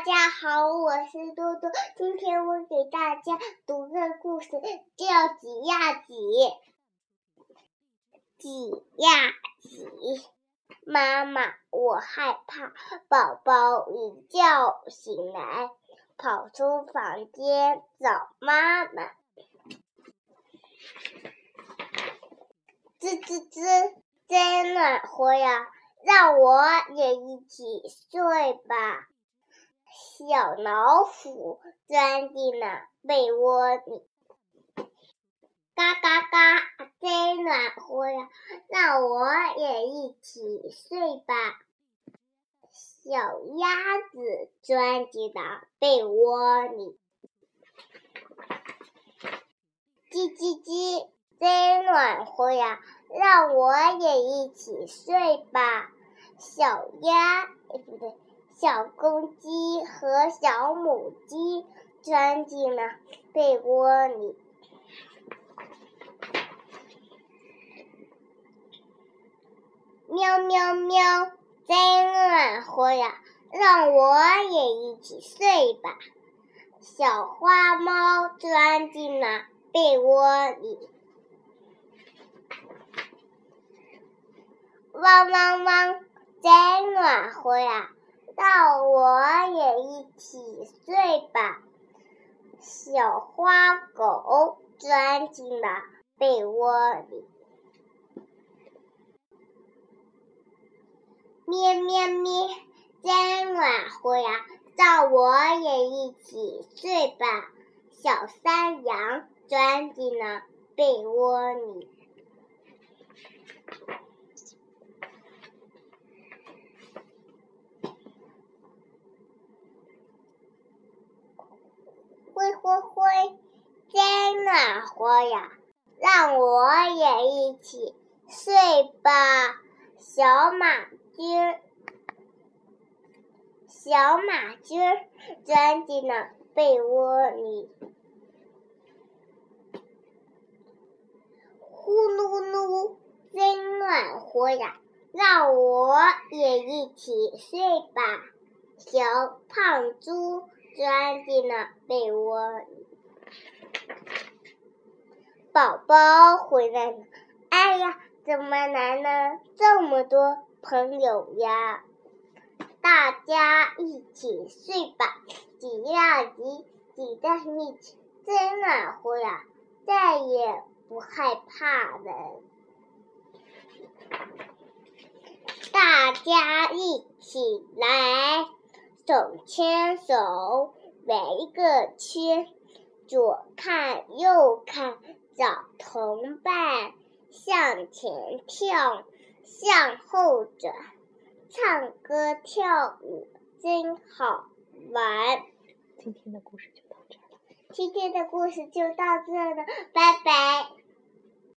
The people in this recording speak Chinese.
大家好，我是多多。今天我给大家读个故事，叫《挤呀挤》。挤呀挤，妈妈，我害怕。宝宝一觉醒来，跑出房间找妈妈。吱吱吱，真暖和呀！让我也一起睡吧。小老虎钻进了被窝里，嘎嘎嘎，真暖和呀！让我也一起睡吧。小鸭子钻进了被窝里，叽叽叽，真暖和呀！让我也一起睡吧。小鸭，哎，不对。小公鸡和小母鸡钻进了被窝里，喵喵喵，真暖和呀！让我也一起睡吧。小花猫钻进了被窝里，汪汪汪，真暖和呀！让我也一起睡吧。小花狗钻进了被窝里，咩咩咩，真暖和呀！让我也一起睡吧。小山羊钻进了被窝里。灰灰，真暖和呀！让我也一起睡吧。小马驹，小马驹钻进了被窝里，呼噜噜，真暖和呀！让我也一起睡吧。小胖猪。钻进了被窝里，宝宝回来了。哎呀，怎么来了这么多朋友呀？大家一起睡吧，挤呀挤，挤在一起真暖和呀，再也不害怕了。大家一起来。手牵手围个圈，左看右看找同伴，向前跳，向后转，唱歌跳舞真好玩。今天的故事就到这了。今天的故事就到这了，拜拜。